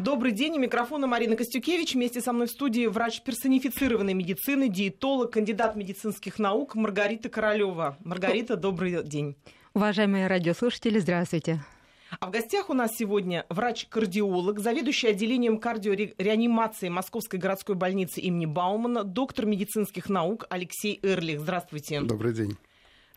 Добрый день. У микрофона Марина Костюкевич. Вместе со мной в студии врач персонифицированной медицины, диетолог, кандидат медицинских наук Маргарита Королева. Маргарита, добрый день. Уважаемые радиослушатели, здравствуйте. А в гостях у нас сегодня врач-кардиолог, заведующий отделением кардиореанимации Московской городской больницы имени Баумана, доктор медицинских наук Алексей Эрлих. Здравствуйте. Добрый день.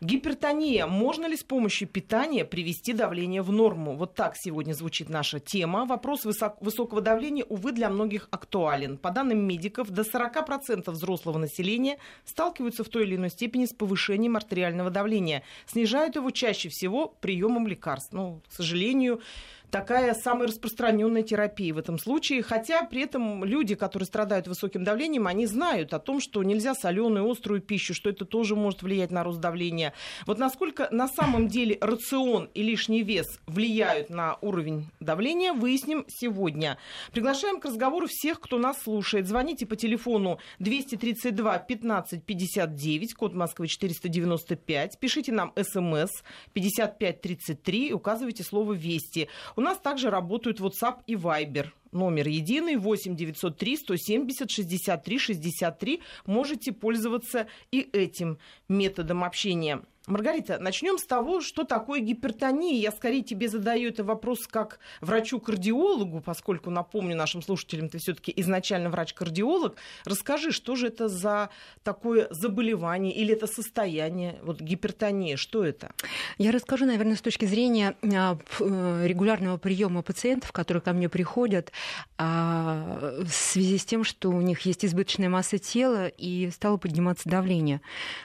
Гипертония. Можно ли с помощью питания привести давление в норму? Вот так сегодня звучит наша тема. Вопрос высок- высокого давления, увы, для многих актуален. По данным медиков, до 40% взрослого населения сталкиваются в той или иной степени с повышением артериального давления. Снижают его чаще всего приемом лекарств. Ну, к сожалению, такая самая распространенная терапия в этом случае. Хотя при этом люди, которые страдают высоким давлением, они знают о том, что нельзя соленую, острую пищу, что это тоже может влиять на рост давления. Вот насколько на самом деле рацион и лишний вес влияют на уровень давления, выясним сегодня. Приглашаем к разговору всех, кто нас слушает. Звоните по телефону 232 15 59, код Москвы 495. Пишите нам смс 5533 и указывайте слово «Вести». У нас также работают WhatsApp и Viber. Номер единый 8 903 170 63 63. Можете пользоваться и этим методом общения. Маргарита, начнем с того, что такое гипертония. Я скорее тебе задаю этот вопрос как врачу-кардиологу, поскольку, напомню нашим слушателям, ты все-таки изначально врач-кардиолог. Расскажи, что же это за такое заболевание или это состояние, вот гипертония, что это? Я расскажу, наверное, с точки зрения а, э, регулярного приема пациентов, которые ко мне приходят, а, в связи с тем, что у них есть избыточная масса тела и стало подниматься давление.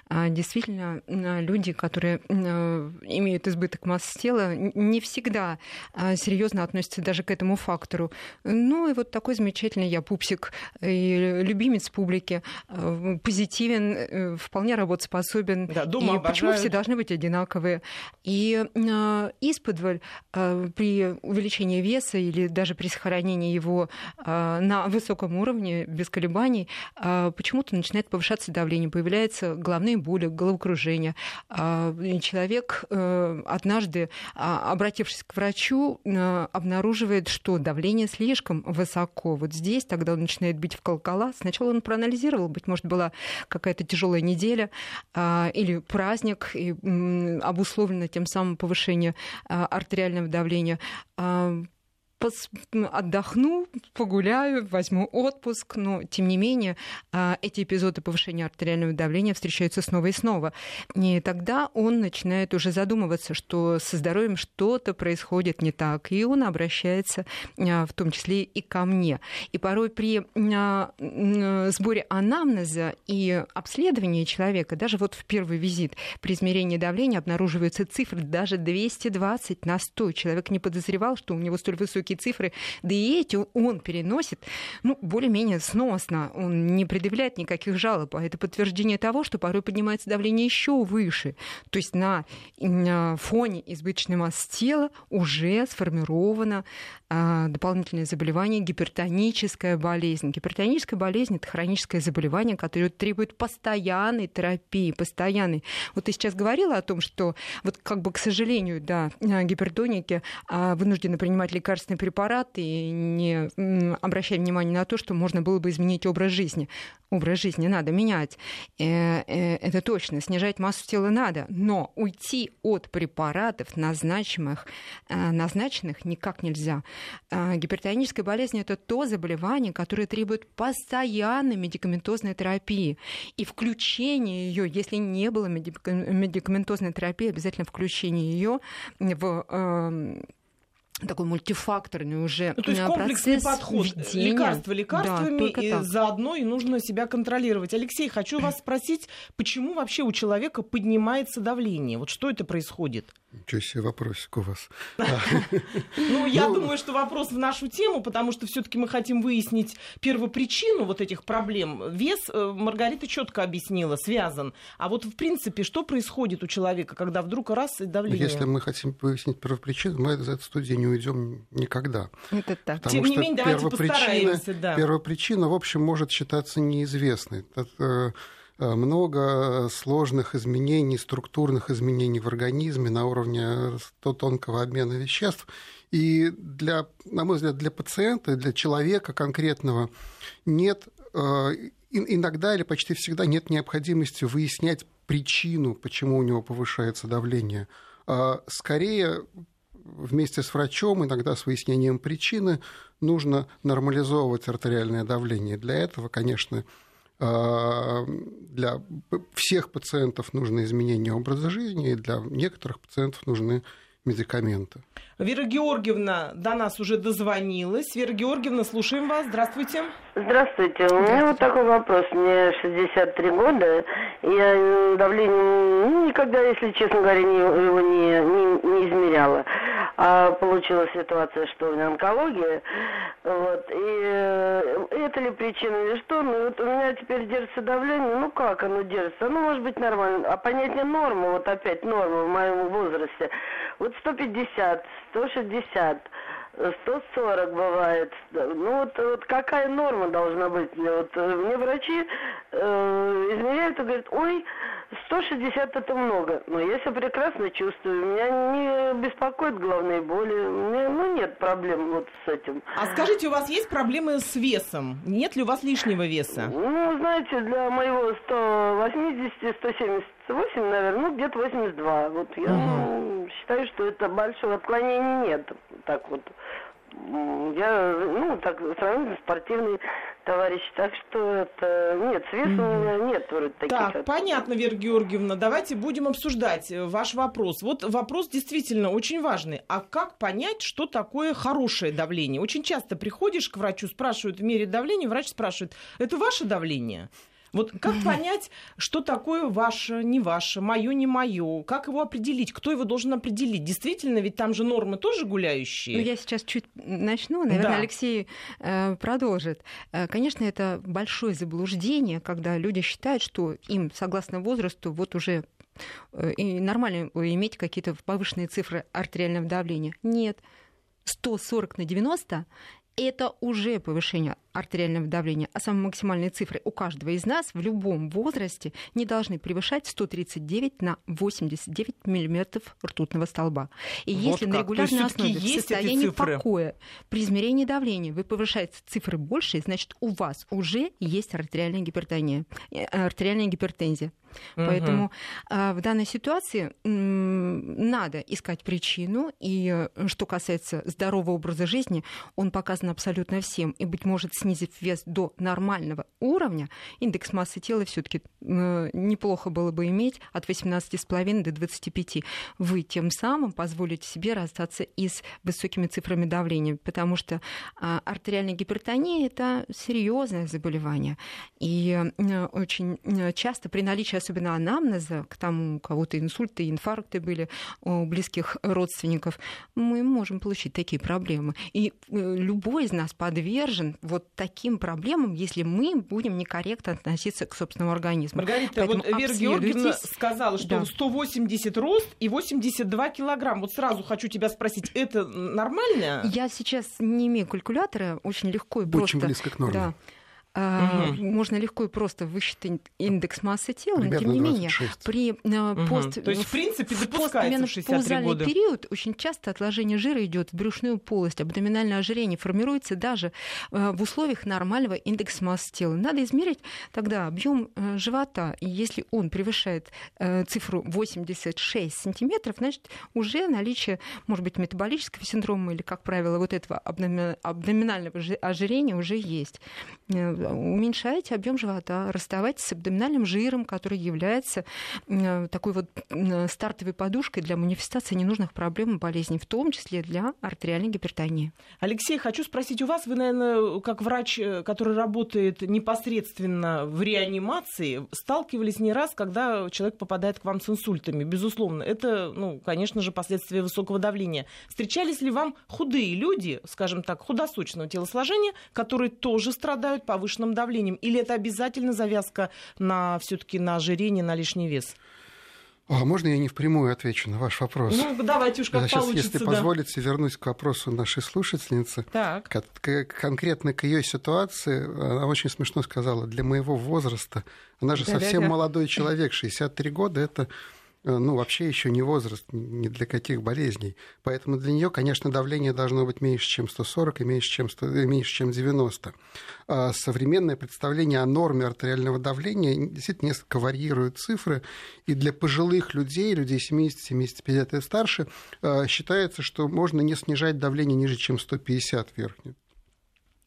А, действительно, люди, которые э, имеют избыток массы тела, не всегда серьезно относятся даже к этому фактору. Ну и вот такой замечательный я пупсик и любимец публики, э, позитивен, э, вполне работоспособен. Да, дома и обожают. почему все должны быть одинаковые? И исподволь при увеличении веса или даже при сохранении его на высоком уровне, без колебаний, почему-то начинает повышаться давление, появляются головные боли, головокружение. Э, человек э, однажды, а, обратившись к врачу, э, обнаруживает, что давление слишком высоко. Вот здесь тогда он начинает бить в колокола. Сначала он проанализировал, быть может, была какая-то тяжелая неделя а, или праздник, и обусловлено тем самым повышение а, артериального давления. Отдохну, погуляю, возьму отпуск, но тем не менее а, эти эпизоды повышения артериального давления встречаются снова и снова. И тогда он начинает уже задумываться, что со здоровьем что-то происходит не так, и он обращается а, в том числе и ко мне. И порой при а, сборе анамнеза и обследовании человека, даже вот в первый визит при измерении давления обнаруживаются цифры даже 220 на 100. Человек не подозревал, что у него столь высокие цифры, да и эти он переносит, ну, более-менее сносно. Он не предъявляет никаких жалоб, а это подтверждение того, что порой поднимается давление еще выше. То есть на, фоне избыточной массы тела уже сформировано а, дополнительное заболевание, гипертоническая болезнь. Гипертоническая болезнь – это хроническое заболевание, которое требует постоянной терапии, постоянной. Вот ты сейчас говорила о том, что вот как бы, к сожалению, да, гипертоники а, вынуждены принимать лекарственные препараты и не обращая внимания на то, что можно было бы изменить образ жизни. Образ жизни надо менять. Э, э, Это точно. Снижать массу тела надо. Но уйти от препаратов, назначенных, э, назначенных никак нельзя. А, Гипертоническая болезнь – это то заболевание, которое требует постоянной медикаментозной терапии. И включение ее, если не было медика- медикаментозной терапии, обязательно включение ее в эм, такой мультифакторный уже Ну, то есть э, комплексный подход. введения. Лекарства Да, лекарствами, только и так. заодно и нужно себя контролировать. Алексей, хочу вас спросить, почему вообще у человека поднимается давление? Вот что это происходит? Ничего себе вопросик у вас. Ну, я Ну, думаю, что вопрос в нашу тему, потому что все-таки мы хотим выяснить первопричину вот этих проблем. Вес э, Маргарита четко объяснила, связан. А вот в принципе, что происходит у человека, когда вдруг раз и давление? Если мы хотим выяснить первопричину, мы из этой студии не уйдем никогда. Это так. Тем не менее, давайте первопричина, постараемся, да. первопричина, в общем, может считаться неизвестной. Э, много сложных изменений, структурных изменений в организме на уровне тонкого обмена веществ. И для, на мой взгляд, для пациента, для человека конкретного нет иногда или почти всегда нет необходимости выяснять причину, почему у него повышается давление. А скорее, вместе с врачом, иногда с выяснением причины, нужно нормализовывать артериальное давление. Для этого, конечно, для всех пациентов нужно изменение образа жизни, и для некоторых пациентов нужны медикаменты. Вера Георгиевна до нас уже дозвонилась. Вера Георгиевна, слушаем вас. Здравствуйте. Здравствуйте. У меня вот такой вопрос. Мне 63 года. Я давление ну, никогда, если честно говоря, его не, не, не измеряла. А получилась ситуация, что у меня онкология. Вот. И э, это ли причина или что? Ну вот у меня теперь держится давление. Ну как оно держится? Ну может быть нормально. А понятие нормы, вот опять норма в моем возрасте. Вот 150, 160. 140 бывает. Ну вот, вот какая норма должна быть? Вот, э, мне врачи э, измеряют и говорят, ой, 160 это много. Но я себя прекрасно чувствую. Меня не беспокоит головные боли. Меня, ну, нет проблем вот с этим. А скажите, у вас есть проблемы с весом? Нет ли у вас лишнего веса? Ну, знаете, для моего 180-178, наверное, ну, где-то 82. Вот я угу. считаю, что это большого отклонения нет. Так вот я, ну, так, сравнительно спортивный товарищ, так что это, нет, с весом mm-hmm. у меня нет вроде таких. Так, от... понятно, Вера Георгиевна, давайте будем обсуждать э, ваш вопрос. Вот вопрос действительно очень важный. А как понять, что такое хорошее давление? Очень часто приходишь к врачу, спрашивают в мере давления, врач спрашивает, это ваше давление? Вот как понять, что такое ваше, не ваше, мое, не мое? Как его определить? Кто его должен определить? Действительно, ведь там же нормы тоже гуляющие. Ну, я сейчас чуть начну, наверное, да. Алексей э, продолжит. Э, конечно, это большое заблуждение, когда люди считают, что им, согласно возрасту, вот уже э, и нормально иметь какие-то повышенные цифры артериального давления. Нет. 140 на 90 это уже повышение артериального давления, а самые максимальные цифры у каждого из нас в любом возрасте не должны превышать 139 на 89 миллиметров ртутного столба. И вот если как. на регулярной основе в состоянии покоя при измерении давления вы повышаете цифры больше, значит у вас уже есть артериальная гипертония, э, артериальная гипертензия. Угу. Поэтому а, в данной ситуации м, надо искать причину. И э, что касается здорового образа жизни, он показан абсолютно всем. И, быть может, снизив вес до нормального уровня, индекс массы тела все-таки э, неплохо было бы иметь от 18,5 до 25. Вы тем самым позволите себе расстаться и с высокими цифрами давления, потому что э, артериальная гипертония это серьезное заболевание. И э, очень э, часто при наличии особенно анамнеза к тому, у кого-то инсульты, инфаркты были у близких родственников, мы можем получить такие проблемы. И э, любой из нас подвержен вот таким проблемам, если мы будем некорректно относиться к собственному организму. Маргарита, Поэтому вот Вера Георгиевна сказала, что да. 180 рост и 82 килограмм. Вот сразу хочу тебя спросить, это нормально? Я сейчас не имею калькулятора, очень легко и очень просто. Очень близко к норме. Да Угу. Можно легко и просто высчитать индекс массы тела, но тем не менее при угу. пост... То есть, в принципе, допускается в 63 года. период очень часто отложение жира идет в брюшную полость, абдоминальное ожирение формируется даже э, в условиях нормального индекса массы тела. Надо измерить тогда объем э, живота, и если он превышает цифру 86 сантиметров, значит, уже наличие, может быть, метаболического синдрома или, как правило, вот этого абдоминального ожирения уже есть уменьшаете объем живота, расставайтесь с абдоминальным жиром, который является э, такой вот стартовой подушкой для манифестации ненужных проблем и болезней, в том числе для артериальной гипертонии. Алексей, хочу спросить у вас, вы, наверное, как врач, э, который работает непосредственно в реанимации, сталкивались не раз, когда человек попадает к вам с инсультами. Безусловно, это, ну, конечно же, последствия высокого давления. Встречались ли вам худые люди, скажем так, худосочного телосложения, которые тоже страдают повышенным повышенным давлением? Или это обязательно завязка на все-таки на ожирение, на лишний вес? А можно я не впрямую отвечу на ваш вопрос? Ну, давайте уж как я сейчас, получится. Если да. позволите, вернусь к вопросу нашей слушательницы. Так. К, конкретно к ее ситуации, она очень смешно сказала, для моего возраста, она же Да-да-да. совсем молодой человек, 63 года, это ну, вообще еще не возраст ни для каких болезней. Поэтому для нее, конечно, давление должно быть меньше, чем 140 и меньше, чем, 100, и меньше, чем 90. А современное представление о норме артериального давления действительно несколько варьирует цифры. И для пожилых людей, людей 70-75 лет и старше, э, считается, что можно не снижать давление ниже, чем 150 верхнюю.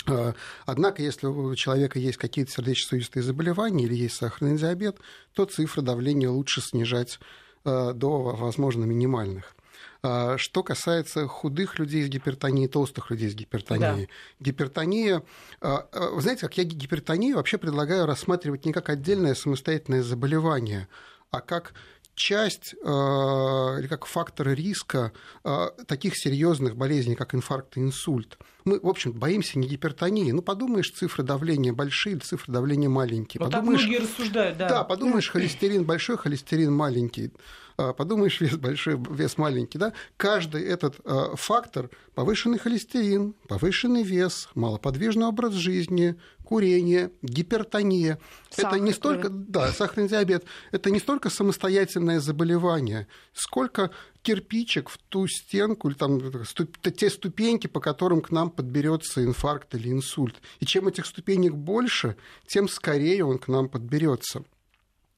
А, Однако, если у человека есть какие-то сердечно-сосудистые заболевания или есть сахарный диабет, то цифры давления лучше снижать э, до, возможно, минимальных. А, Что касается худых людей с гипертонией, толстых людей с гипертонией. Гипертония, а, а, вы знаете, как я гипертонию вообще предлагаю рассматривать не как отдельное самостоятельное заболевание, а как часть э, или как фактор риска э, таких серьезных болезней, как инфаркт и инсульт. Мы, в общем, боимся не гипертонии. Ну, подумаешь, цифры давления большие, цифры давления маленькие. Вот так подумаешь, многие рассуждают, да. да, подумаешь, холестерин большой, холестерин маленький. А, Подумаешь, вес большой, вес маленький, да? Каждый этот а, фактор, повышенный холестерин, повышенный вес, малоподвижный образ жизни, курение, гипертония, Сахар это не столько, крови. да, сахарный диабет, это не столько самостоятельное заболевание, сколько кирпичик в ту стенку, или там ступ- те ступеньки, по которым к нам подберется инфаркт или инсульт. И чем этих ступенек больше, тем скорее он к нам подберется.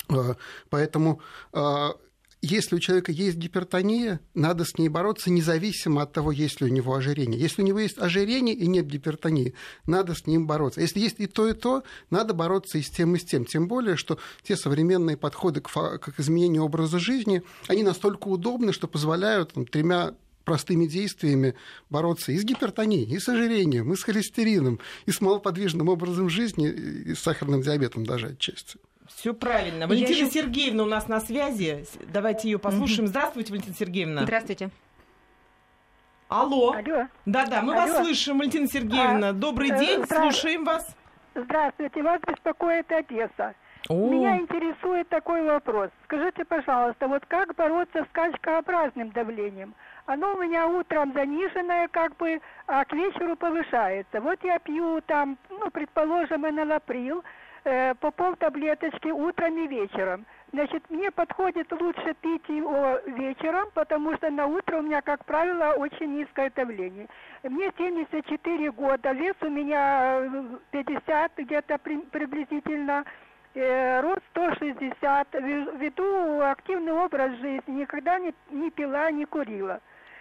А, Поэтому если у человека есть гипертония, надо с ней бороться независимо от того, есть ли у него ожирение. Если у него есть ожирение и нет гипертонии, надо с ним бороться. Если есть и то, и то, надо бороться и с тем, и с тем. Тем более, что те современные подходы к, к изменению образа жизни, они настолько удобны, что позволяют там, тремя простыми действиями бороться и с гипертонией, и с ожирением, и с холестерином, и с малоподвижным образом жизни, и с сахарным диабетом даже отчасти. Все правильно. Валентина ещё- Сергеевна у нас на связи. Давайте ее послушаем. Здравствуйте, Валентина Сергеевна. Здравствуйте. Алло. Алло, Да-да, мы Алло. вас слышим, Валентина Сергеевна. Добрый э, день, здра- слушаем вас. здравствуйте, вас беспокоит Одесса. О, Меня интересует такой вопрос. Скажите, пожалуйста, вот как бороться с скачкообразным давлением? Оно у меня утром заниженное, как бы, а к вечеру повышается. Вот я пью там, ну, предположим, энолаприл, э, по пол таблеточки утром и вечером. Значит, мне подходит лучше пить его вечером, потому что на утро у меня, как правило, очень низкое давление. Мне 74 года, вес у меня э, 50 где-то при- приблизительно, э, рост 160, ве- веду активный образ жизни, никогда не, не пила, не курила.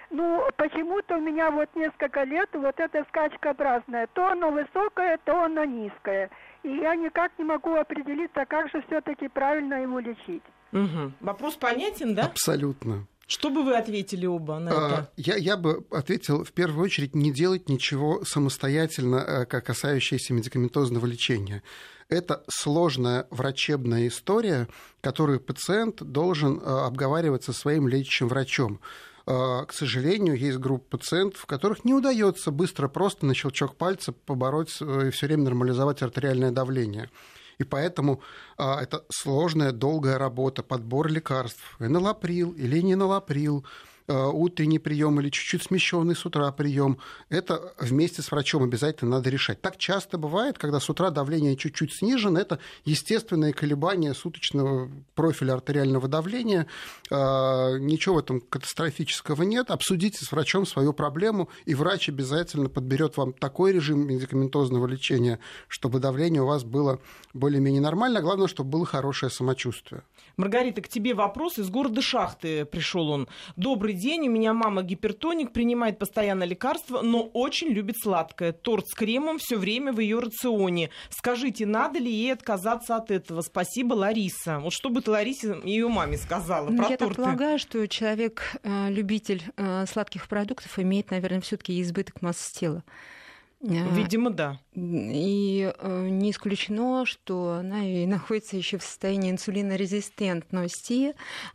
Ну, почему-то у меня вот несколько лет вот эта скачкообразная, то оно высокое, то оно низкое. И я никак не могу определиться, как же все-таки правильно его лечить. мгм. Вопрос понятен, да? Абсолютно. Что бы вы ответили оба на А, это? Я, я бы ответил в первую очередь не делать ничего самостоятельно, э, как касающееся медикаментозного лечения. Это сложная врачебная история, которую пациент должен э, обговаривать со своим лечащим врачом. Э, К сожалению, есть группа пациентов, которых не удается быстро просто на щелчок пальца побороть э, и все время нормализовать артериальное давление. И поэтому а, это сложная, долгая работа, подбор лекарств, энолаприл или не энолаприл, утренний прием или чуть-чуть смещенный с утра прием. Это вместе с врачом обязательно надо решать. Так часто бывает, когда с утра давление чуть-чуть снижено, это естественное колебание суточного профиля артериального давления. А, Ничего в этом катастрофического нет. Обсудите с врачом свою проблему, и врач обязательно подберет вам такой режим медикаментозного лечения, чтобы давление у вас было более-менее нормально. Главное, чтобы было хорошее самочувствие. Маргарита, к тебе вопрос. Из города Шахты пришел он. Добрый день, у меня мама гипертоник, принимает постоянно лекарства, но очень любит сладкое. Торт с кремом все время в ее рационе. Скажите, надо ли ей отказаться от этого? Спасибо, Лариса. Вот что бы ты Ларисе и ее маме сказала Ну, про я торты? полагаю, что человек, э, любитель э, сладких продуктов, имеет, наверное, все-таки избыток массы тела. Видимо, да. И э, не исключено, что она и находится еще в состоянии инсулинорезистентности,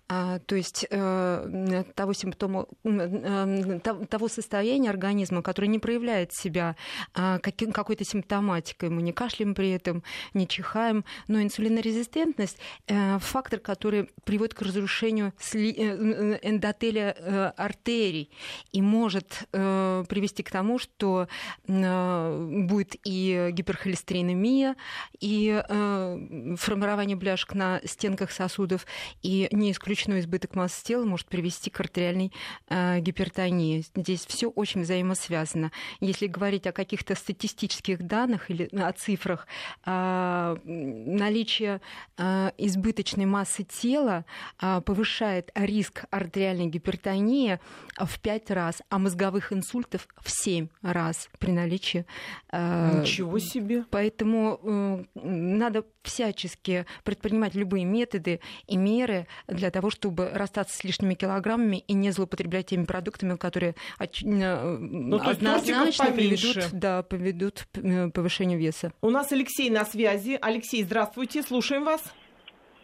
а, то есть э, того симптома, э, того состояния организма, который не проявляет себя а, какой-то симптоматикой. Мы не кашляем при этом, не чихаем, но инсулинорезистентность – фактор, который приводит к разрушению эндотеля артерий и может привести к тому, что будет и гиперхолестеринемия, и э, формирование бляшек на стенках сосудов, и не исключено избыток массы тела может привести к артериальной э, гипертонии. Здесь все очень взаимосвязано. Если говорить о каких-то статистических данных или о цифрах, э, наличие э, избыточной массы тела э, повышает риск артериальной гипертонии в 5 раз, а мозговых инсультов в 7 раз при наличии э, Ничего себе. Поэтому э, надо всячески предпринимать любые методы и меры для того, чтобы расстаться с лишними килограммами и не злоупотреблять теми продуктами, которые ну, однозначно приведут, да, приведут к э, повышению веса. У нас Алексей на связи. Алексей, здравствуйте, слушаем вас.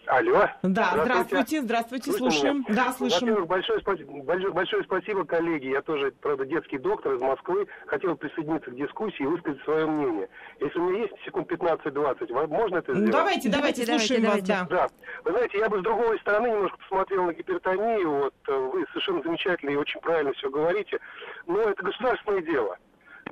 Алло. Да, здравствуйте, здравствуйте, слушаем. Меня? Да, слышим. Во-первых, большое, большое, большое спасибо, коллеги. Я тоже, правда, детский доктор из Москвы. Хотел присоединиться к дискуссии и высказать свое мнение. Если у меня есть секунд 15-20, можно это сделать? Давайте, давайте, давайте слушаем давайте, вас, да. Да. Вы знаете, я бы с другой стороны немножко посмотрел на гипертонию. Вот э, вы совершенно замечательно и очень правильно все говорите. Но это государственное дело.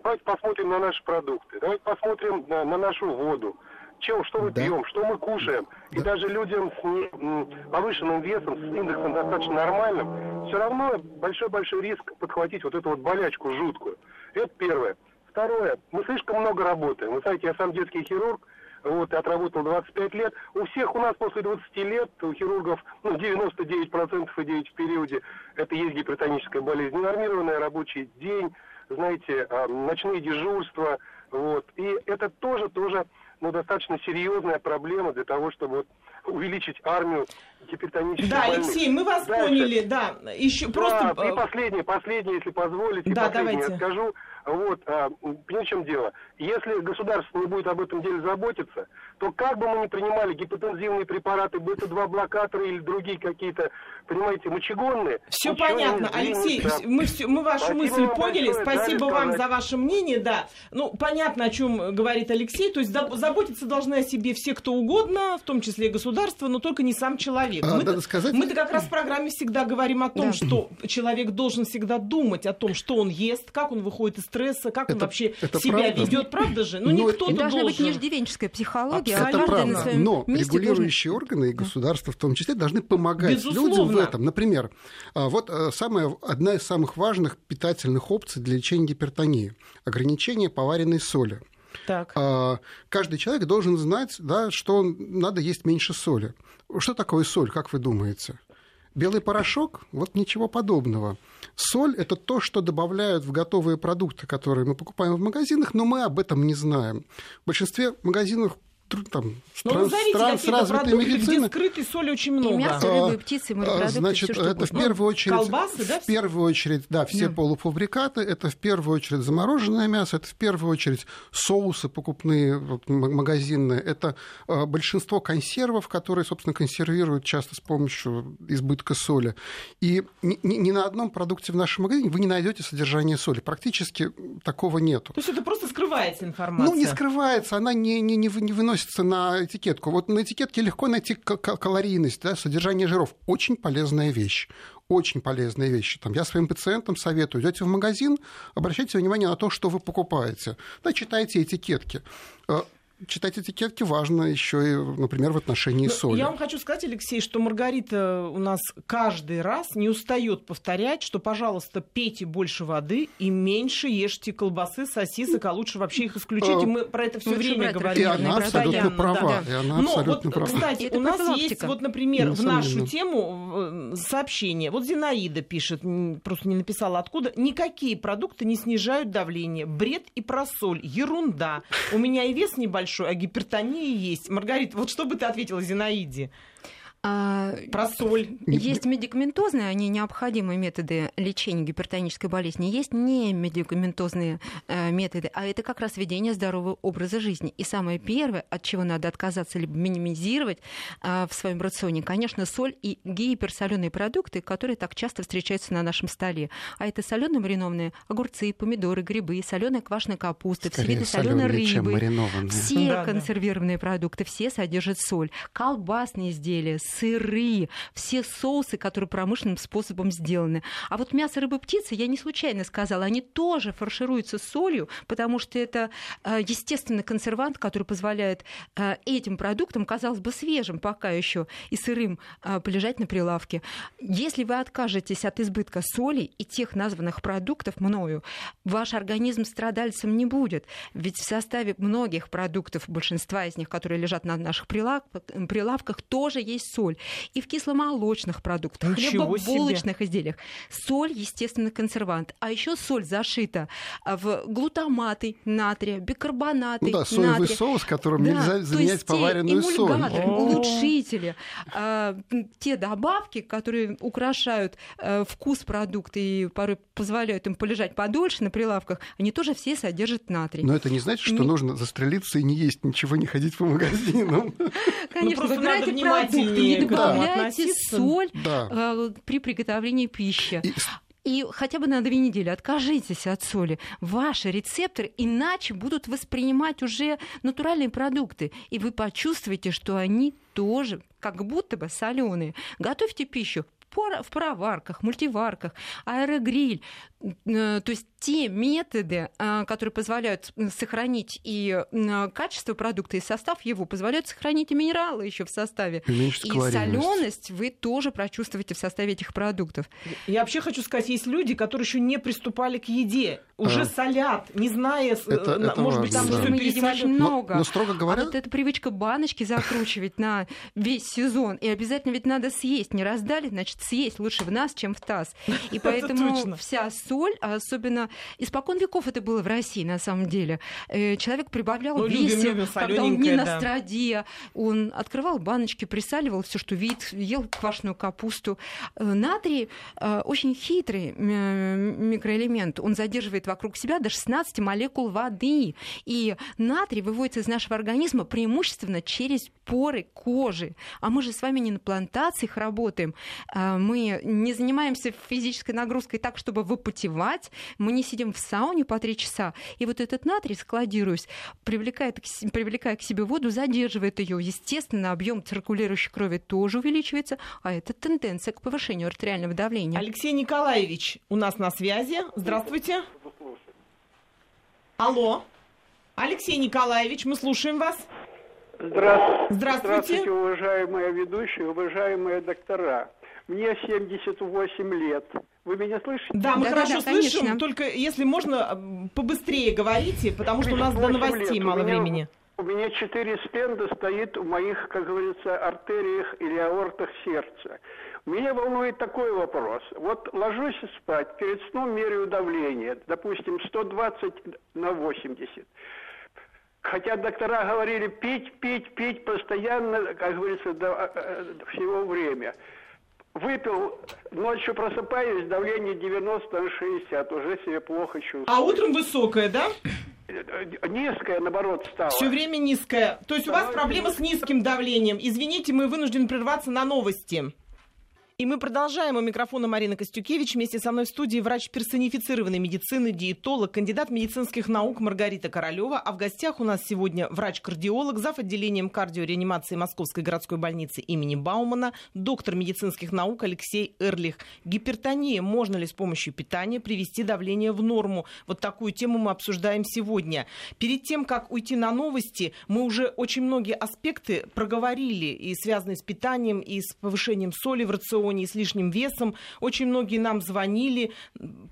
Давайте посмотрим на наши продукты. Давайте посмотрим на, на нашу воду чем, что мы да. пьем, что мы кушаем. Да. И даже людям с повышенным весом, с индексом достаточно нормальным, все равно большой-большой риск подхватить вот эту вот болячку жуткую. Это первое. Второе, мы слишком много работаем. Вы знаете, я сам детский хирург, вот, и отработал 25 лет. У всех у нас после 20 лет, у хирургов, ну, 99% идеют в периоде, это есть гипертоническая болезнь. Ненормированный рабочий день, знаете, а, ночные дежурства, вот. И это тоже, тоже ну, достаточно серьезная проблема для того, чтобы увеличить армию гипертонических Да, больных. Алексей, мы вас Дальше. поняли, да. Еще да, просто... И последнее, последнее, если позволите, да, последнее давайте. я скажу. Вот, а, в чем дело? Если государство не будет об этом деле заботиться, то как бы мы ни принимали гипотензивные препараты, будь то два блокаторы или другие какие-то, понимаете, мочегонные. Все понятно, Алексей, да. мы, все, мы вашу Спасибо мысль поняли. Большое, Спасибо вам за ваше мнение, да. Ну, понятно, о чем говорит Алексей. То есть заботиться должны о себе все, кто угодно, в том числе и государство, но только не сам человек. А, мы-то, сказать... мы-то как раз в программе всегда говорим о том, да. что человек должен всегда думать о том, что он ест, как он выходит из стресса, как это, он вообще это себя правда. ведет, правда же? Ну, но должна должен. быть не иждивенческая психология, а это правда. Но регулирующие должен... органы и государство в том числе должны помогать Безусловно. людям в этом. Например, а, вот э, самая, одна из самых важных питательных опций для лечения гипертонии – ограничение поваренной соли. Так. А, каждый человек должен знать, да, что надо есть меньше соли. Что такое соль, как вы думаете? Белый порошок? Вот ничего подобного. Соль – это то, что добавляют в готовые продукты, которые мы покупаем в магазинах, но мы об этом не знаем. В большинстве магазинов там, стран, стран с развитой медициной. Где скрытой соли очень много. И мясо, рыбы, птицы, морепродукты, Значит, все, это в первую очередь... Колбасы, да? В первую очередь, да, все да. полуфабрикаты, это в первую очередь замороженное мясо, это в первую очередь соусы покупные, вот, магазинные, это э, большинство консервов, которые, собственно, консервируют часто с помощью избытка соли. И ни, ни, ни на одном продукте в нашем магазине вы не найдете содержание соли. Практически такого нету. То есть это просто скрывается информация? Ну, не скрывается, она не, не, не выносится наносится на этикетку. Вот на этикетке легко найти калорийность, да, содержание жиров. Очень полезная вещь очень полезная вещь. Там, я своим пациентам советую, идете в магазин, обращайте внимание на то, что вы покупаете. Да, читайте этикетки э, читать этикетки важно еще и, например, в отношении Но соли. Я вам хочу сказать, Алексей, что Маргарита у нас каждый раз не устает повторять, что, пожалуйста, пейте больше воды и меньше ешьте колбасы, сосисок, а лучше вообще их исключить. И мы про это все время говорим. И она абсолютно права. И она Но абсолютно вот, права. кстати, у нас есть, вот, например, в нашу тему сообщение. Вот Зинаида пишет, просто не написала откуда, никакие продукты не снижают давление. Бред и просоль. Ерунда. У меня и вес небольшой большой, а гипертония есть. Маргарита, вот что бы ты ответила Зинаиде? А, Про соль. Есть медикаментозные, они необходимые методы лечения гипертонической болезни. Есть не медикаментозные э, методы, а это как раз ведение здорового образа жизни. И самое первое, от чего надо отказаться либо минимизировать э, в своем рационе, конечно, соль и гиперсоленые продукты, которые так часто встречаются на нашем столе. А это соленые маринованные огурцы, помидоры, грибы, соленая квашеная капуста, все виды соленой рыбы, все да, консервированные да. продукты, все содержат соль. Колбасные изделия, сыры, все соусы, которые промышленным способом сделаны. А вот мясо, рыба, птица, я не случайно сказала, они тоже фаршируются солью, потому что это э, естественный консервант, который позволяет э, этим продуктам, казалось бы, свежим пока еще и сырым э, полежать на прилавке. Если вы откажетесь от избытка соли и тех названных продуктов мною, ваш организм страдальцем не будет. Ведь в составе многих продуктов, большинства из них, которые лежат на наших прилавках, тоже есть соль. И в кисломолочных продуктах, хлебобулочных изделиях. Соль, естественно, консервант. А еще соль зашита в глутаматы натрия, бикарбонаты ну да, соевый натрия. соус, которым да, нельзя заменять поваренную соль. улучшители, а, те добавки, которые украшают а, вкус продукта и порой позволяют им полежать подольше на прилавках, они тоже все содержат натрий. Но это не значит, что не... нужно застрелиться и не есть ничего, не ходить по магазинам. Конечно, ну, выбирайте продукты, не добавляйте соль а, при приготовлении пищи. И хотя бы на две недели откажитесь от соли. Ваши рецепторы иначе будут воспринимать уже натуральные продукты. И вы почувствуете, что они тоже как будто бы соленые. Готовьте пищу в пароварках, мультиварках, аэрогриль. Э, то есть те методы, э, которые позволяют сохранить и качество продукта, и состав его, позволяют сохранить и минералы еще в составе. И, и соленость вы тоже прочувствуете в составе этих продуктов. Я вообще хочу сказать, есть люди, которые еще не приступали к еде, уже а. солят, не зная, это, это может быть, там да. мы едим очень много. Но, но строго говоря... А вот эта привычка баночки закручивать на весь сезон, и обязательно ведь надо съесть. Не раздали, значит, съесть лучше в нас, чем в таз. И поэтому вся соль, а особенно испокон веков это было в России, на самом деле. Э, человек прибавлял ну, весе, когда он не на да. страде, он открывал баночки, присаливал все, что видит, ел квашеную капусту. Э, натрий э, очень хитрый микроэлемент. Он задерживает вокруг себя до 16 молекул воды. И натрий выводится из нашего организма преимущественно через поры кожи. А мы же с вами не на плантациях работаем. Мы не занимаемся физической нагрузкой так, чтобы выпотевать. Мы не сидим в сауне по три часа. И вот этот натрий, складируясь, привлекает, привлекая к себе воду, задерживает ее. Естественно, объем циркулирующей крови тоже увеличивается, а это тенденция к повышению артериального давления. Алексей Николаевич у нас на связи. Здравствуйте. Алло. Алексей Николаевич, мы слушаем вас. Здравствуйте. Здравствуйте. Здравствуйте, уважаемые ведущие, уважаемые доктора. Мне 78 лет. Вы меня слышите? Да, мы да, хорошо да, слышим, конечно. только если можно, побыстрее говорите, потому что у нас до новостей лет. мало у меня, времени. У меня четыре стенда стоит в моих, как говорится, артериях или аортах сердца. Меня волнует такой вопрос. Вот ложусь спать, перед сном меряю давление, допустим, 120 на 80. Хотя доктора говорили пить, пить, пить постоянно, как говорится, до, э, э, до всего время. Выпил, ночью просыпаюсь, давление 90 на 60, уже себе плохо чувствую. А утром высокое, да? Низкое, наоборот, стало. Все время низкое. То есть у вас проблема с низким давлением. Извините, мы вынуждены прерваться на новости. И мы продолжаем. У микрофона Марина Костюкевич. Вместе со мной в студии врач персонифицированной медицины, диетолог, кандидат медицинских наук Маргарита Королева. А в гостях у нас сегодня врач-кардиолог, зав. отделением кардиореанимации Московской городской больницы имени Баумана, доктор медицинских наук Алексей Эрлих. Гипертония. Можно ли с помощью питания привести давление в норму? Вот такую тему мы обсуждаем сегодня. Перед тем, как уйти на новости, мы уже очень многие аспекты проговорили, и связанные с питанием, и с повышением соли в рационе, регионе и с лишним весом. Очень многие нам звонили.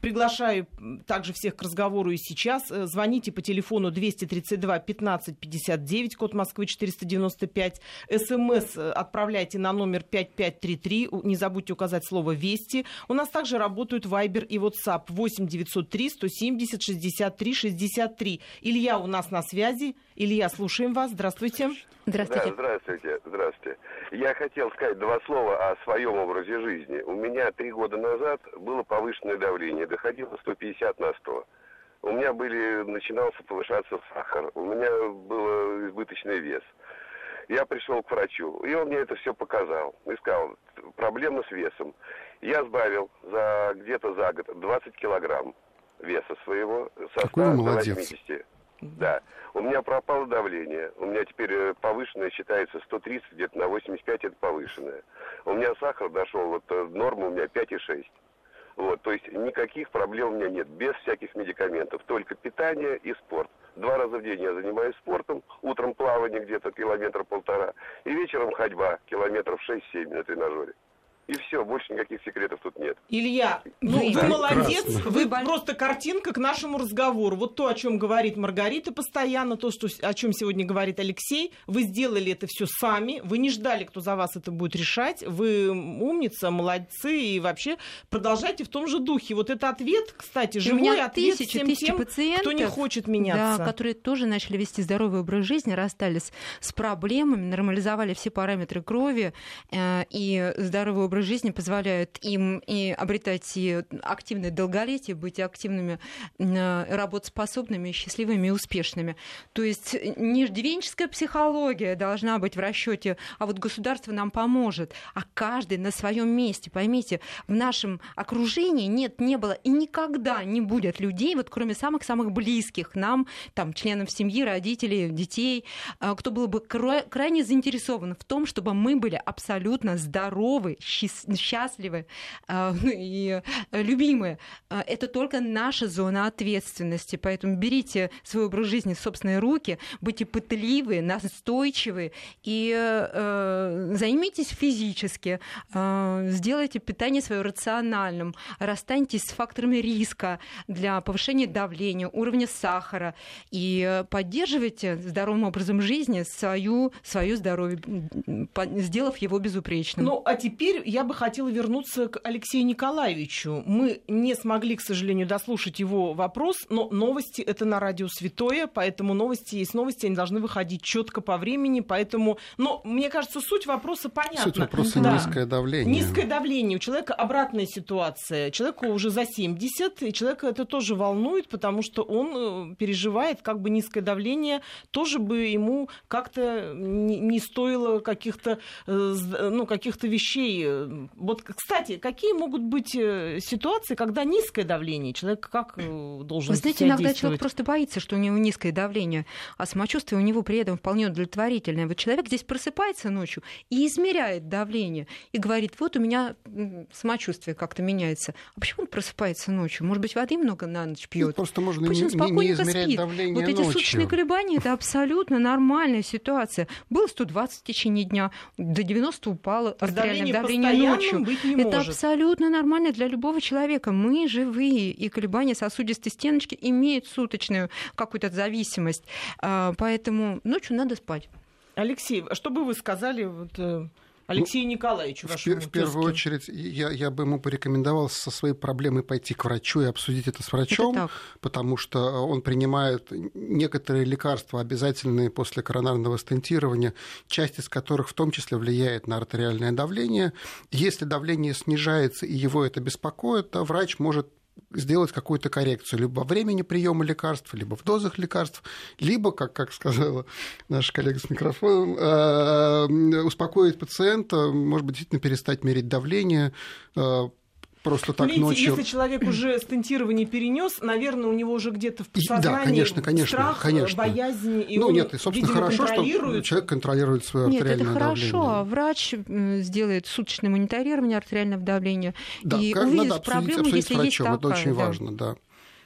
Приглашаю также всех к разговору и сейчас. Э, звоните по телефону 232 15 59, код Москвы 495. СМС э, отправляйте на номер 5533. Не забудьте указать слово «Вести». У нас также работают Viber и WhatsApp 8 903 170 63 63. Илья у нас на связи. Илья, слушаем вас. Здравствуйте. Здравствуйте. Да, здравствуйте, здравствуйте. Я хотел сказать два слова о своем образе жизни. У меня три года назад было повышенное давление, доходило 150 на 100. У меня были, начинался повышаться сахар, у меня был избыточный вес. Я пришел к врачу, и он мне это все показал. И сказал, проблема с весом. Я сбавил за где-то за год 20 килограмм веса своего со 100 до 80. Да. У меня пропало давление. У меня теперь э, повышенное считается 130, где-то на 85 это повышенное. У меня сахар дошел, вот э, норма у меня 5,6. Вот, то есть никаких проблем у меня нет, без всяких медикаментов, только питание и спорт. Два раза в день я занимаюсь спортом, утром плавание где-то километра полтора, и вечером ходьба километров 6-7 на тренажере. И все, больше никаких секретов тут нет. Илья, ну вы, вы молодец, вы, вы просто картинка к нашему разговору. Вот то, о чем говорит Маргарита постоянно, то, что, о чем сегодня говорит Алексей, вы сделали это все сами, вы не ждали, кто за вас это будет решать, вы умница, молодцы, и вообще продолжайте в том же духе. Вот это ответ, кстати, живой у меня ответ тысячи, всем тысячи тем, пациентов, кто не хочет меняться. Да, которые тоже начали вести здоровый образ жизни, расстались с проблемами, нормализовали все параметры крови, э, и здоровый образ образ жизни позволяет им и обретать и активное долголетие, быть активными, э, работоспособными, счастливыми и успешными. То есть не иждивенческая психология должна быть в расчете, а вот государство нам поможет, а каждый на своем месте. Поймите, в нашем окружении нет, не было и никогда не будет людей, вот кроме самых-самых близких нам, там, членов семьи, родителей, детей, э, кто был бы крайне заинтересован в том, чтобы мы были абсолютно здоровы, счастливы счастливы а, и э, любимы. А, это только наша зона ответственности. Поэтому берите свой образ жизни в собственные руки, будьте пытливы, настойчивы и э, займитесь физически, э, сделайте питание свое рациональным, расстаньтесь с факторами риска для повышения давления, уровня сахара и поддерживайте здоровым образом жизни свою, свое здоровье, сделав его безупречным. Ну, а теперь я бы хотела вернуться к Алексею Николаевичу. Мы не смогли, к сожалению, дослушать его вопрос, но новости это на радио святое, поэтому новости есть новости, они должны выходить четко по времени, поэтому, но мне кажется, суть вопроса понятна. Суть вопроса да. низкое давление. Низкое давление. У человека обратная ситуация. Человеку уже за 70, и человека это тоже волнует, потому что он э, переживает, как бы низкое давление тоже бы ему как-то не стоило каких-то э, ну, каких-то вещей вот, кстати, какие могут быть э, ситуации, когда низкое давление? Человек как э, должен Вы знаете, иногда человек просто боится, что у него низкое давление, а самочувствие у него при этом вполне удовлетворительное. Вот человек здесь просыпается ночью и измеряет давление, и говорит, вот у меня самочувствие как-то меняется. А почему он просыпается ночью? Может быть, воды много на ночь пьет? Ну, просто можно Пусть он не, не измерять спит. давление Вот эти ночью. суточные колебания – это абсолютно нормальная ситуация. Было 120 в течение дня, до 90 упало артериальное давление ночью. Это может. абсолютно нормально для любого человека. Мы живые, и колебания сосудистой стеночки имеют суточную какую-то зависимость. А, поэтому ночью надо спать. Алексей, что бы вы сказали вот, э, Алексею ну, Николаевичу, вашему В, в первую очередь, я, я бы ему порекомендовал со своей проблемой пойти к врачу и обсудить это с врачом, это потому что он принимает некоторые лекарства, обязательные после коронарного стентирования, часть из которых в том числе влияет на артериальное давление. Если давление снижается и его это беспокоит, то врач может сделать какую-то коррекцию. Либо во времени приема лекарств, либо в дозах лекарств, либо, как, как сказала наша коллега с микрофоном, э, успокоить пациента, может быть, действительно перестать мерить давление, э, просто так Видите, ночью. Если человек уже стентирование перенес, наверное, у него уже где-то в подсознании да, конечно, конечно, страх, конечно. боязнь. И ну он, нет, и собственно видимо, хорошо, что человек контролирует свое нет, артериальное это давление. хорошо. А врач сделает суточное мониторирование артериального давления да, и как, увидит надо обсудить, проблему, обсудить если врачом, есть такая. это очень да. важно, да.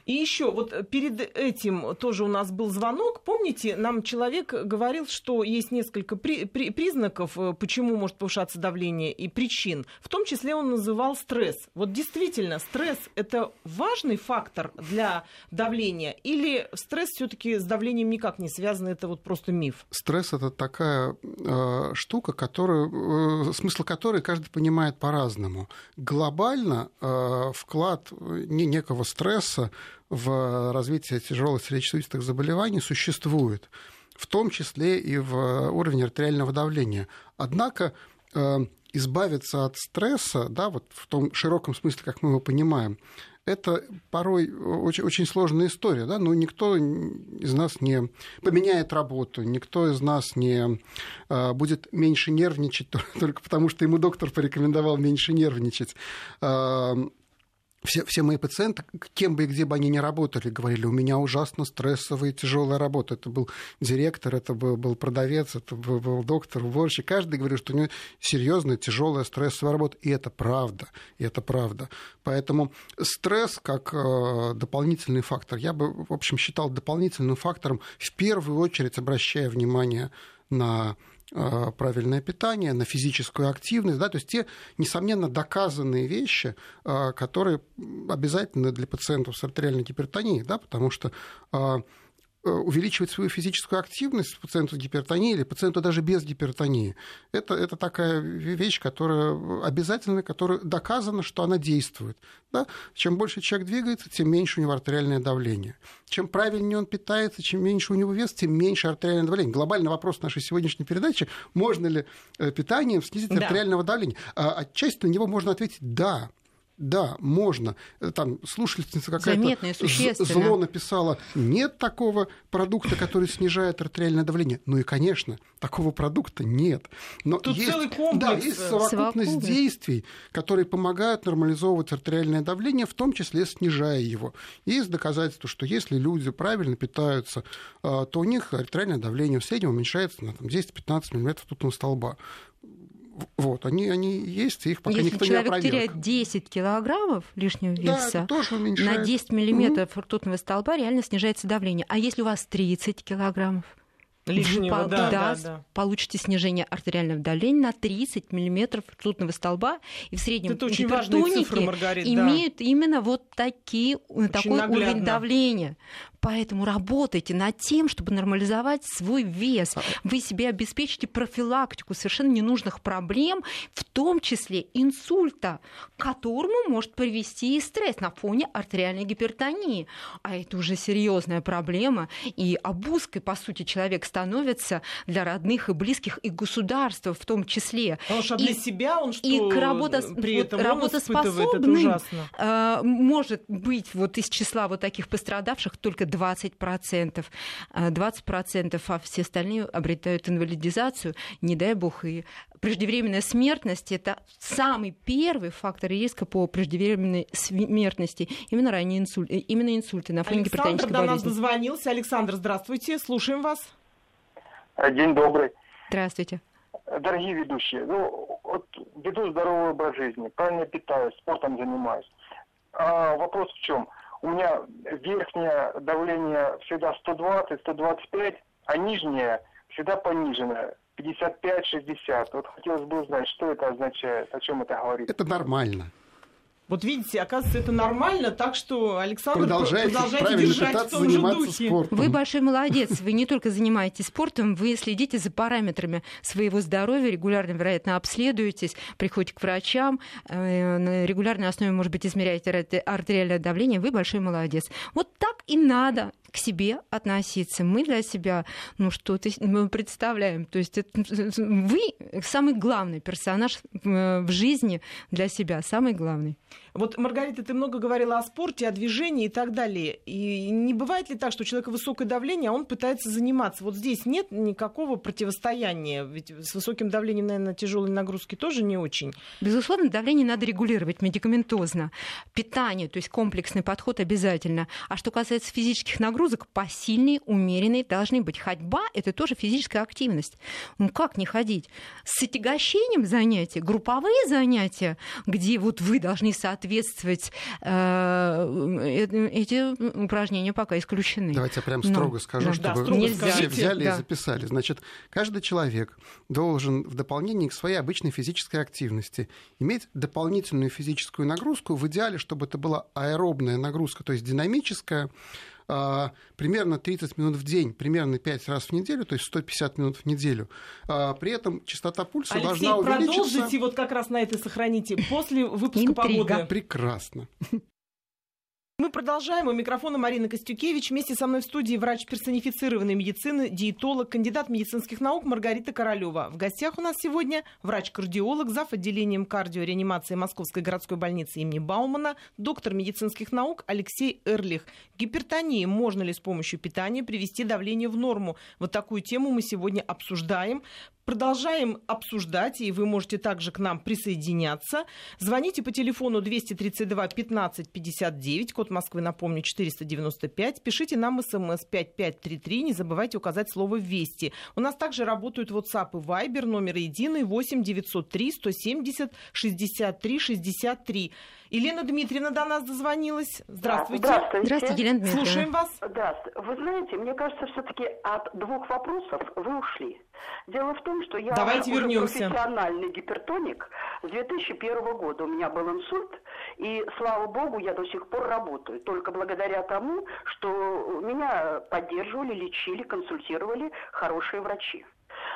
И еще вот перед этим тоже у нас был звонок. Помните, нам человек говорил, что есть несколько при, при, признаков, э, почему может повышаться давление и причин. В том числе он называл стресс. Вот действительно, стресс это важный фактор для давления или стресс все-таки с давлением никак не связан, это вот просто миф? Стресс это такая э, штука, которую, э, смысл которой каждый понимает по-разному. Глобально э, вклад не, некого стресса в развитие тяжелых сердечно-сосудистых заболеваний существует, в том числе и в уровне артериального давления. Однако э, избавиться от стресса, да, вот в том широком смысле, как мы его понимаем, это порой очень, очень сложная история. Да? Но никто из нас не поменяет работу, никто из нас не а, будет меньше нервничать только потому, что ему доктор порекомендовал меньше нервничать. А, все, все мои пациенты, кем бы и где бы они ни работали, говорили, у меня ужасно стрессовая и тяжелая работа. Это был директор, это был, был продавец, это был, был доктор, уборщик. Каждый говорил, что у него серьезная, тяжелая, стрессовая работа. И это правда. И это правда. Поэтому стресс как э, дополнительный фактор, я бы, в общем, считал дополнительным фактором, в первую очередь обращая внимание на правильное питание, на физическую активность, да, то есть те, несомненно, доказанные вещи, э, которые обязательны для пациентов с артериальной гипертонией, да, потому что э, Э, увеличивать свою физическую активность пациенту с гипертонией или пациенту даже без гипертонии. Это, это такая вещь, которая обязательна, которая доказано, что она действует. Да? Чем больше человек двигается, тем меньше у него артериальное давление. Чем правильнее он питается, чем меньше у него вес, тем меньше артериальное давление. Глобальный вопрос нашей сегодняшней передачи – можно ли э, питанием снизить да. артериального давления? А отчасти на него можно ответить «да». Да, можно. Э, там слушательница какая-то зло написала, нет такого продукта, который снижает артериальное давление. Ну и, конечно, такого продукта нет. Но Тут есть, целый комплекс. Да, есть совокупность, совокупность действий, которые помогают нормализовывать артериальное давление, в том числе снижая его. Есть доказательства, что если люди правильно питаются, э, то у них артериальное давление в среднем уменьшается на 10-15 мм ртутного столба. Вот, они, они есть, их пока Если никто человек не опроверг. теряет 10 килограммов лишнего веса, да, тоже на 10 миллиметров угу. ртутного столба реально снижается давление. А если у вас 30 килограммов? лишнего, вы да, да, да, да. получите снижение артериального давления на 30 мм ртутного столба, и в среднем Это очень важные цифры, Маргарита, имеют да. именно вот такие, очень такой наглядно. уровень давления. Поэтому работайте над тем, чтобы нормализовать свой вес. Вы себе обеспечите профилактику совершенно ненужных проблем, в том числе инсульта, к которому может привести и стресс на фоне артериальной гипертонии. А это уже серьезная проблема. И обузкой, по сути, человек становится для родных и близких и государства в том числе. Потому что и, для себя он что и к работа, при этом вот, работоспособным это ужасно. Э, может быть вот из числа вот таких пострадавших только 20%. 20%, а все остальные обретают инвалидизацию, не дай бог, и преждевременная смертность – это самый первый фактор риска по преждевременной смертности, именно ранние инсульты, именно инсульты на фоне Александр гипертонической до болезни. нас дозвонился. Александр, здравствуйте, слушаем вас. День добрый. Здравствуйте. Дорогие ведущие, ну, вот веду здоровый образ жизни, правильно питаюсь, спортом занимаюсь. А вопрос в чем? У меня верхнее давление всегда 120-125, а нижнее всегда пониженное. 55-60. Вот хотелось бы узнать, что это означает, о чем это говорит. Это нормально. Вот видите, оказывается, это нормально, так что, Александр, продолжайте, продолжайте держать в том же духе. Спортом. Вы большой молодец. Вы не только занимаетесь спортом, вы следите за параметрами своего здоровья, регулярно, вероятно, обследуетесь, приходите к врачам, э, на регулярной основе, может быть, измеряете артериальное давление. Вы большой молодец. Вот так и надо к себе относиться. Мы для себя, ну, что-то мы представляем. То есть это, вы самый главный персонаж в жизни для себя, самый главный. Вот, Маргарита, ты много говорила о спорте, о движении и так далее. И не бывает ли так, что у человека высокое давление, а он пытается заниматься? Вот здесь нет никакого противостояния. Ведь с высоким давлением, наверное, тяжелые нагрузки тоже не очень. Безусловно, давление надо регулировать медикаментозно. Питание, то есть комплексный подход обязательно. А что касается физических нагрузок, нагрузок посильные, умеренные должны быть. Ходьба – это тоже физическая активность. Ну как не ходить? С отягощением занятия, групповые занятия, где вот вы должны соответствовать, э, эти упражнения пока исключены. Давайте я прям строго Но, скажу, да, чтобы да, все скажите. взяли да. и записали. Значит, каждый человек должен в дополнение к своей обычной физической активности иметь дополнительную физическую нагрузку, в идеале, чтобы это была аэробная нагрузка, то есть динамическая, примерно 30 минут в день, примерно 5 раз в неделю, то есть 150 минут в неделю. А, при этом частота пульса Алексей, должна увеличиться. продолжите вот как раз на это сохраните после выпуска Интрига. погоды. Прекрасно. Мы продолжаем. У микрофона Марина Костюкевич. Вместе со мной в студии врач персонифицированной медицины, диетолог, кандидат медицинских наук Маргарита Королева. В гостях у нас сегодня врач-кардиолог, зав. отделением кардиореанимации Московской городской больницы имени Баумана, доктор медицинских наук Алексей Эрлих. Гипертония. Можно ли с помощью питания привести давление в норму? Вот такую тему мы сегодня обсуждаем. Продолжаем обсуждать, и вы можете также к нам присоединяться. Звоните по телефону 232 15 59, код Москвы, напомню, 495. Пишите нам смс 5533, не забывайте указать слово «Вести». У нас также работают WhatsApp и Viber, номер единый 8 903 170 63 63. Елена Дмитриевна до нас дозвонилась. Здравствуйте. Здравствуйте. Здравствуйте, Елена Дмитриевна. Слушаем вас. Да, вы знаете, мне кажется, все-таки от двух вопросов вы ушли. Дело в том, что я Давайте уже вернемся. профессиональный гипертоник. С 2001 года у меня был инсульт, и, слава богу, я до сих пор работаю. Только благодаря тому, что меня поддерживали, лечили, консультировали хорошие врачи.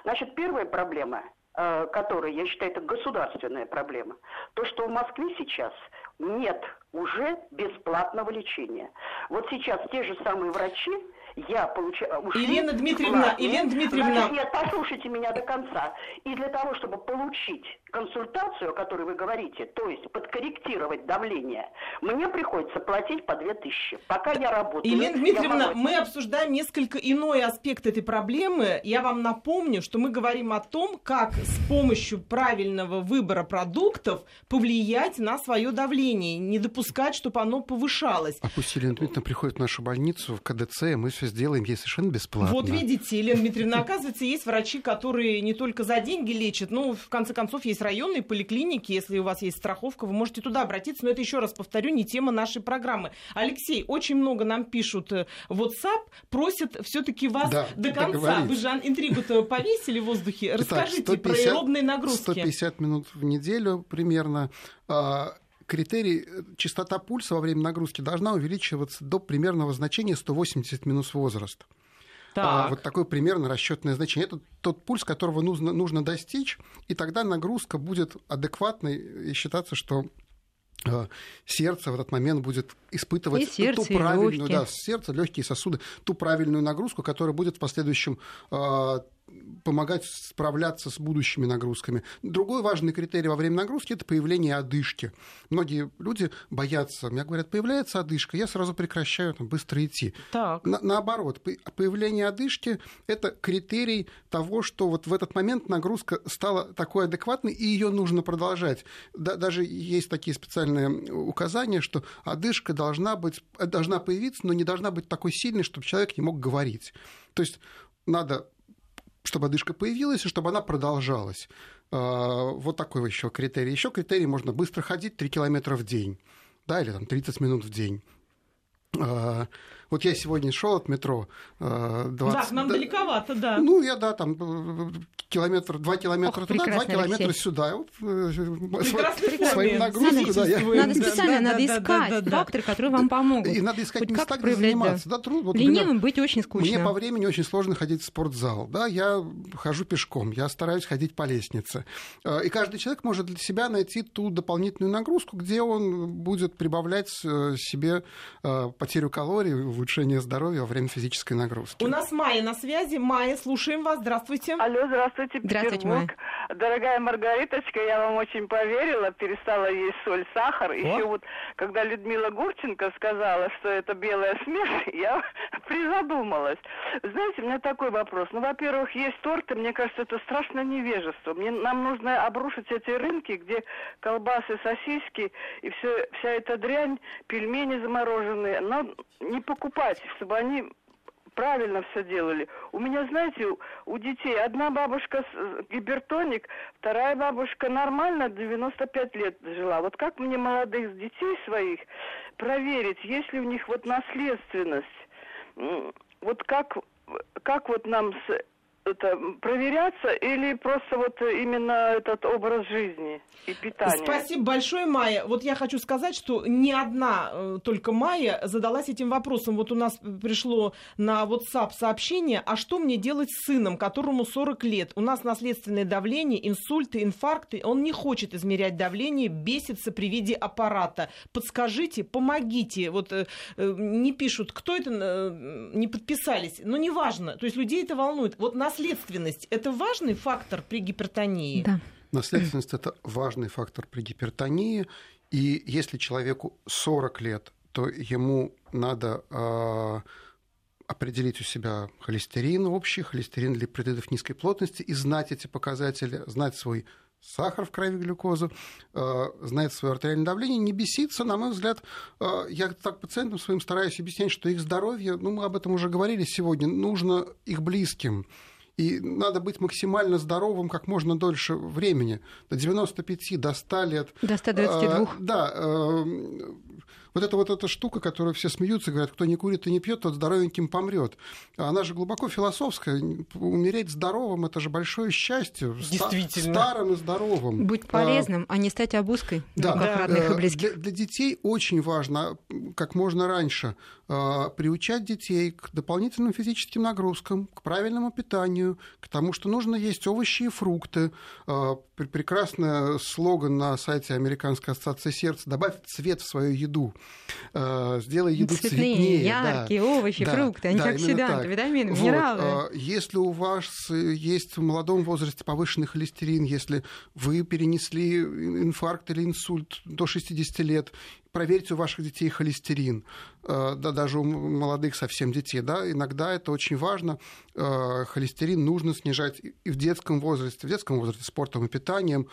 Значит, первая проблема э, которая, я считаю, это государственная проблема. То, что в Москве сейчас нет уже бесплатного лечения. Вот сейчас те же самые врачи я получаю... Елена Дмитриевна, Елена Дмитриевна... Значит, нет, послушайте меня до конца. И для того, чтобы получить консультацию, о которой вы говорите, то есть подкорректировать давление, мне приходится платить по 2000. Пока я работаю... Елена Дмитриевна, мы обсуждаем несколько иной аспект этой проблемы. Я вам напомню, что мы говорим о том, как с помощью правильного выбора продуктов повлиять на свое давление, не допускать, чтобы оно повышалось. А пусть Елена Дмитриевна приходит в нашу больницу, в КДЦ, и мы все сделаем ей совершенно бесплатно. Вот видите, Елена Дмитриевна, оказывается, есть врачи, которые не только за деньги лечат, ну, в конце концов, есть районные поликлиники, если у вас есть страховка, вы можете туда обратиться, но это еще раз повторю, не тема нашей программы. Алексей, очень много нам пишут э, в WhatsApp, просят все-таки вас да, до конца. Вы же интригу-то повесили в воздухе. Расскажите Итак, 150, про аэробные нагрузки. 150 минут в неделю примерно а, критерий э, частота пульса во время нагрузки должна увеличиваться до примерного значения 180 минус возраст. Так. А, вот такое примерно расчетное значение. Это тот пульс, которого нужно, нужно достичь, и тогда нагрузка будет адекватной и считаться, что э, сердце в этот момент будет испытывать и сердце, ту правильную, и да, сердце, легкие сосуды, ту правильную нагрузку, которая будет в последующем э, помогать справляться с будущими нагрузками. Другой важный критерий во время нагрузки – это появление одышки. Многие люди боятся. Мне говорят, появляется одышка, я сразу прекращаю там, быстро идти. Так. На, наоборот, появление одышки – это критерий того, что вот в этот момент нагрузка стала такой адекватной, и ее нужно продолжать. Да, даже есть такие специальные указания, что одышка должна, быть, должна появиться, но не должна быть такой сильной, чтобы человек не мог говорить. То есть надо чтобы одышка появилась и чтобы она продолжалась. А, вот такой еще критерий. Еще критерий можно быстро ходить 3 километра в день, да, или там 30 минут в день. Вот я сегодня шел от метро 20... Да, нам да, далековато, да. Ну, я, да, там километр, два километра Ох, туда, два километра Алексей. сюда. Вот, э, своим нагрузкам, да, я... Надо специально, да, надо да, искать да, да, факторы, которые вам помогут. И надо искать Хоть места, где заниматься. Да. Да, труд, вот Ленивым меня, быть очень скучно. Мне по времени очень сложно ходить в спортзал. Да, я хожу пешком, я стараюсь ходить по лестнице. Э, и каждый человек может для себя найти ту дополнительную нагрузку, где он будет прибавлять э, себе потерю калорий, улучшение здоровья во время физической нагрузки. У нас Майя на связи. Майя, слушаем вас. Здравствуйте. Алло, здравствуйте. Здравствуйте, Здравствуйте, Петербург. Дорогая Маргариточка, я вам очень поверила, перестала есть соль, сахар. Еще вот, когда Людмила Гурченко сказала, что это белая смерть, я призадумалась. Знаете, у меня такой вопрос. Ну, во-первых, есть торты, мне кажется, это страшное невежество. Мне, нам нужно обрушить эти рынки, где колбасы, сосиски и все, вся эта дрянь, пельмени замороженные, но не покупать, чтобы они правильно все делали. У меня, знаете, у, у детей одна бабушка э, гипертоник, вторая бабушка нормально 95 лет жила. Вот как мне молодых детей своих проверить, есть ли у них вот наследственность? Вот как, как вот нам с, это, проверяться или просто вот именно этот образ жизни и питания? Спасибо большое, Майя. Вот я хочу сказать, что не одна э, только Майя задалась этим вопросом. Вот у нас пришло на WhatsApp сообщение, а что мне делать с сыном, которому 40 лет? У нас наследственное давление, инсульты, инфаркты. Он не хочет измерять давление, бесится при виде аппарата. Подскажите, помогите. Вот э, э, не пишут, кто это, э, не подписались. Но неважно. То есть людей это волнует. Вот наследственность – это важный фактор при гипертонии? Да. Наследственность – это важный фактор при гипертонии. И если человеку 40 лет, то ему надо э, определить у себя холестерин общий, холестерин липидов низкой плотности и знать эти показатели, знать свой сахар в крови, глюкозу, э, знать свое артериальное давление, не беситься, на мой взгляд, э, я так пациентам своим стараюсь объяснять, что их здоровье, ну, мы об этом уже говорили сегодня, нужно их близким. И надо быть максимально здоровым как можно дольше времени. До 95, до 100 лет. До 122. Э, да. э, Вот эта вот эта штука, которую все смеются, говорят, кто не курит и не пьет, тот здоровеньким помрет. Она же глубоко философская. Умереть здоровым это же большое счастье. Действительно. Старым и здоровым. Быть А, полезным, а не стать обузкой да, руках родных и Э, близких. Для, для детей очень важно, как можно раньше, э, приучать детей к дополнительным физическим нагрузкам, к правильному питанию, к тому, что нужно есть овощи и фрукты. Э, пр- Прекрасный слоган на сайте Американской ассоциации сердца «Добавь цвет в свою еду». Э, Сделай еду Цветные, цветнее. яркие да. овощи, Да, фрукты, да, антиоксиданты, так. витамины, Вот, минералы. э, Если у вас э, есть в молодом возрасте повышенный холестерин, если вы перенесли инфаркт или инсульт до 60 лет, проверьте у ваших детей холестерин, да, даже у молодых совсем детей, да, иногда это очень важно, холестерин нужно снижать и в детском возрасте, в детском возрасте спортом и питанием,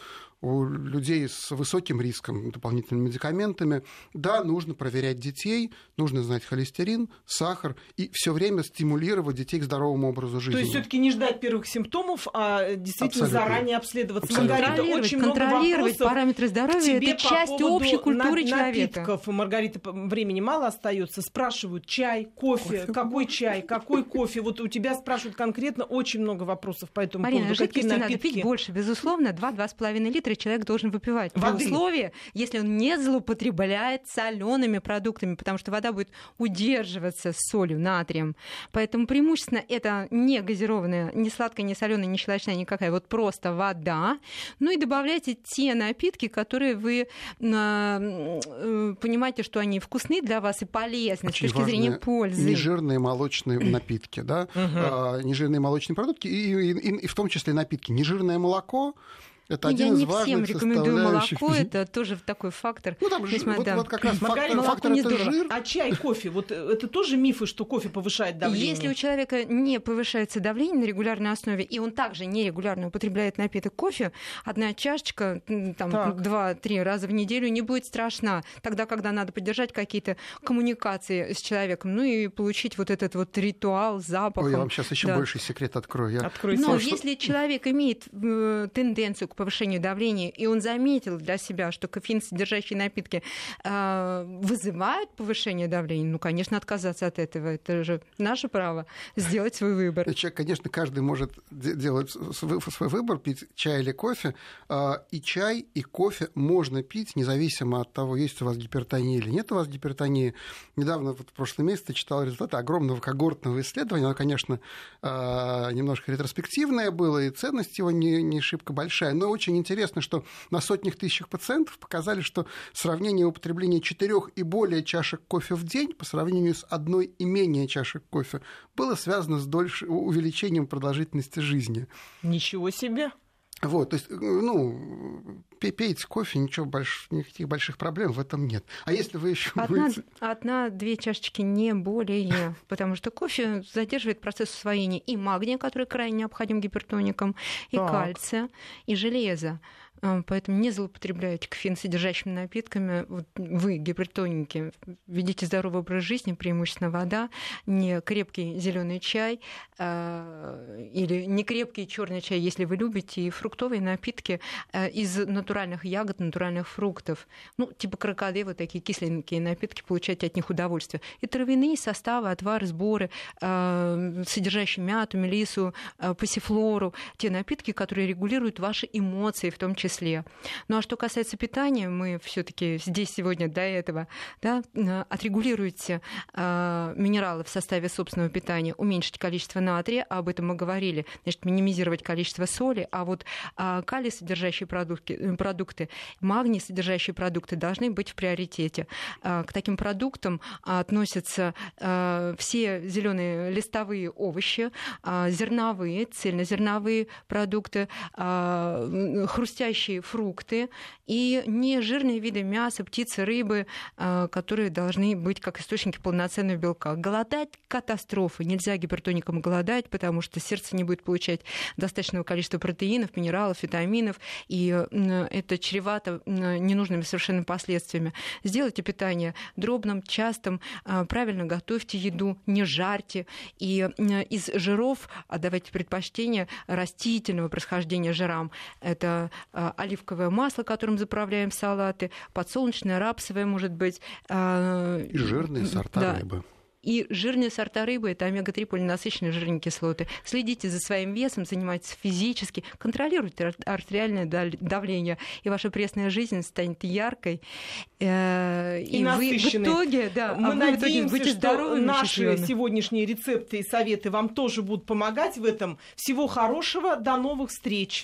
у людей с высоким риском, дополнительными медикаментами, да, нужно проверять детей, нужно знать холестерин, сахар и все время стимулировать детей к здоровому образу жизни. То есть все-таки не ждать первых симптомов, а действительно Абсолютно. заранее обследоваться. Абсолютно. Маргарита, Контролировать, очень много контролировать параметры здоровья тебе это по часть поводу общей культуры на- человека. Напитков. Маргарита, времени мало остается. Спрашивают чай, кофе, Кофе. какой чай, какой кофе. Вот у тебя спрашивают конкретно очень много вопросов по этому Марина, поводу. Какие жидкости надо пить больше, безусловно, 2-2,5 литра человек должен выпивать. Воды. При условии, если он не злоупотребляет солеными продуктами, потому что вода будет удерживаться с солью, натрием. Поэтому преимущественно это не газированная, не сладкая, не соленая, не щелочная никакая, вот просто вода. Ну и добавляйте те напитки, которые вы а, э, понимаете, что они вкусны для вас и полезны Очень с точки зрения пользы. Нежирные молочные напитки, да, а, нежирные молочные продукты и, и- и- и в том числе напитки. Нежирное молоко это Ну, один я из не важных всем рекомендую молоко, это тоже такой фактор. Ну, там весьма, вот, да. вот как раз Маргарита, фактор, молоко фактор не это здорово. жир. А чай, кофе, вот э, это тоже мифы, что кофе повышает давление? Если у человека не повышается давление на регулярной основе, и он также нерегулярно употребляет напиток кофе, одна чашечка там, два-три раза в неделю не будет страшна. Тогда, когда надо поддержать какие-то коммуникации с человеком, ну и получить вот этот вот ритуал с запахом. Ой, я вам сейчас еще Да. больше секрет открою. Я Откройте. Но что- если человек имеет э, тенденцию к повышению давления, и он заметил для себя, что кофеин содержащие напитки э, вызывают повышение давления, ну, конечно, отказаться от этого. Это же наше право сделать свой выбор. Человек, конечно, каждый может де- делать свой выбор, пить чай или кофе. А, И чай, и кофе можно пить, независимо от того, есть у вас гипертония или нет у вас гипертонии. Недавно, вот в прошлом месяце, читал результаты огромного когортного исследования. Оно, конечно, а, немножко ретроспективное было, и ценность его не, не шибко большая. Но Но очень интересно, что на сотнях тысячах пациентов показали, что сравнение употребления четырех и более чашек кофе в день по сравнению с одной и менее чашек кофе было связано с дольше, увеличением продолжительности жизни. Ничего себе! Вот, то есть, ну, пейте кофе, ничего больш... никаких больших проблем в этом нет. А если вы еще одна, будете... одна-две чашечки не более, потому что кофе задерживает процесс усвоения и магния, который крайне необходим гипертоникам, и так. кальция, и железа. А, поэтому не злоупотребляйте кофеин-содержащими напитками. Вот вы, гипертоники, ведите здоровый образ жизни, преимущественно вода, не крепкий зеленый чай э, или не крепкий черный чай, если вы любите, и фруктовые напитки э, из натуральных ягод, натуральных фруктов. Ну, типа крокоды, вот такие кисленькие напитки, получайте от них удовольствие. И травяные составы, отвары, сборы, содержащие мяту, мелису, пассифлору, те напитки, которые регулируют ваши эмоции, в том числе числе. Ну а что касается питания, мы все-таки здесь сегодня до этого да, отрегулируйте э, минералы в составе собственного питания, уменьшить количество натрия, об этом мы говорили, значит, минимизировать количество соли, а вот э, калий содержащие продукты, продукты, магний содержащие продукты должны быть в приоритете. Э, к таким продуктам относятся э, все зеленые листовые овощи, э, зерновые, цельнозерновые продукты, э, хрустящие содержащие фрукты и нежирные виды мяса, птицы, рыбы, э, которые должны быть как источники полноценного белка. Голодать – катастрофа. Нельзя гипертоникам голодать, потому что сердце не будет получать достаточного количества протеинов, минералов, витаминов, и это чревато ненужными совершенно последствиями. Сделайте питание дробным, частым, э, правильно готовьте еду, не жарьте. И из жиров отдавайте предпочтение растительного происхождения жирам. Это э, а, оливковое масло, которым заправляем салаты, подсолнечное, рапсовое, может быть. А, И жирные сорта да. рыбы. И жирные сорта рыбы – это омега-3 полиненасыщенные жирные кислоты. Следите за своим весом, занимайтесь физически, контролируйте артериальное давление, и ваша пресная жизнь станет яркой. Э, и, и вы в итоге, да, мы а надеемся, итоге что наши сегодняшние рецепты и советы вам тоже будут помогать в этом. Всего хорошего, до новых встреч!